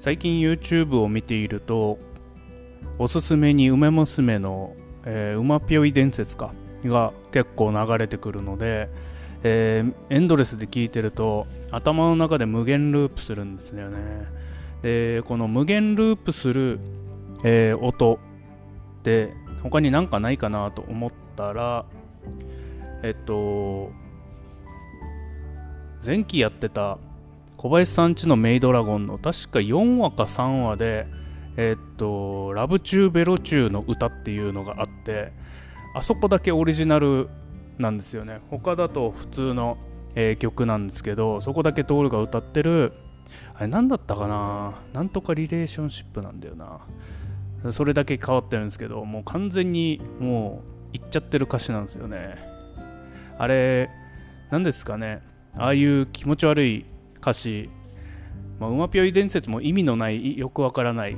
最近 YouTube を見ているとおすすめに梅娘の、えー、馬ぴょい伝説かが結構流れてくるので、えー、エンドレスで聞いてると頭の中で無限ループするんですよね。でこの無限ループする、えー、音で他になんかないかなと思ったらえっと前期やってた小林さんちのメイドラゴンの確か4話か3話でえっとラブチューベロチューの歌っていうのがあってあそこだけオリジナルなんですよね。他だと普通の、えー、曲なんですけどそこだけトールが歌ってるあれ何だったかな？なんとかリレーションシップなんだよな。それだけ変わってるんですけどもう完全にもういっちゃってる歌詞なんですよね。あれ何ですかね？ああいう気持ち悪い歌詞、まあ、馬ぴょい伝説も意味のないよくわからない、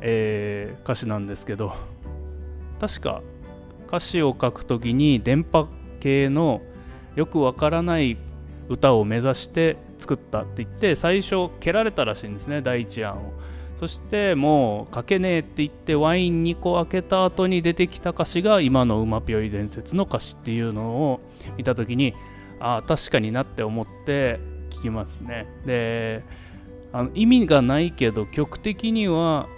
えー、歌詞なんですけど確か歌詞を書くときに電波系のよくわからない歌を目指して作ったって言って最初蹴られたらしいんですね第一案を。そしてもう書けねえって言ってワイン2個開けた後に出てきた歌詞が今の馬ぴょい伝説の歌詞っていうのを見た時にああ確かになって思って聞きますね。であの意味がないけど曲的には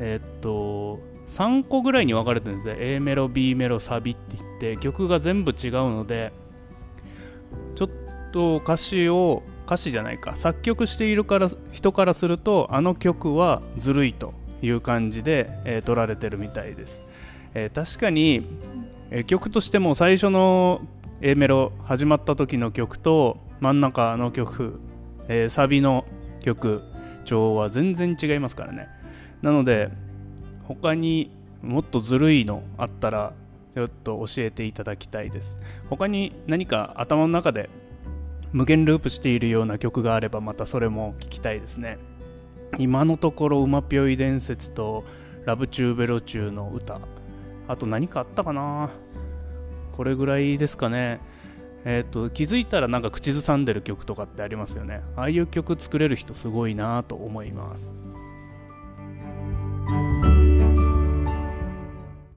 え、っと3個ぐらいに分かれてるんですね。A メロ B メロサビって言って曲が全部違うのでちょっと歌詞を歌詞じゃないか。作曲しているから人からするとあの曲はずるいという感じで、えー、取られてるみたいです、えー、確かに、えー、曲としても最初の A メロ始まった時の曲と真ん中の曲、えー、サビの曲調は全然違いますからね。なので他にもっとずるいのあったらちょっと教えていただきたいです。他に何か頭の中で無限ループしているような曲があればまたそれも聞きたいですね。今のところ「馬ぴょい伝説」と「ラブチューベロチュー」の歌あと何かあったかな？これぐらいですかね。えーと、気づいたらなんか口ずさんでる曲とかってありますよね。ああいう曲作れる人すごいなと思います。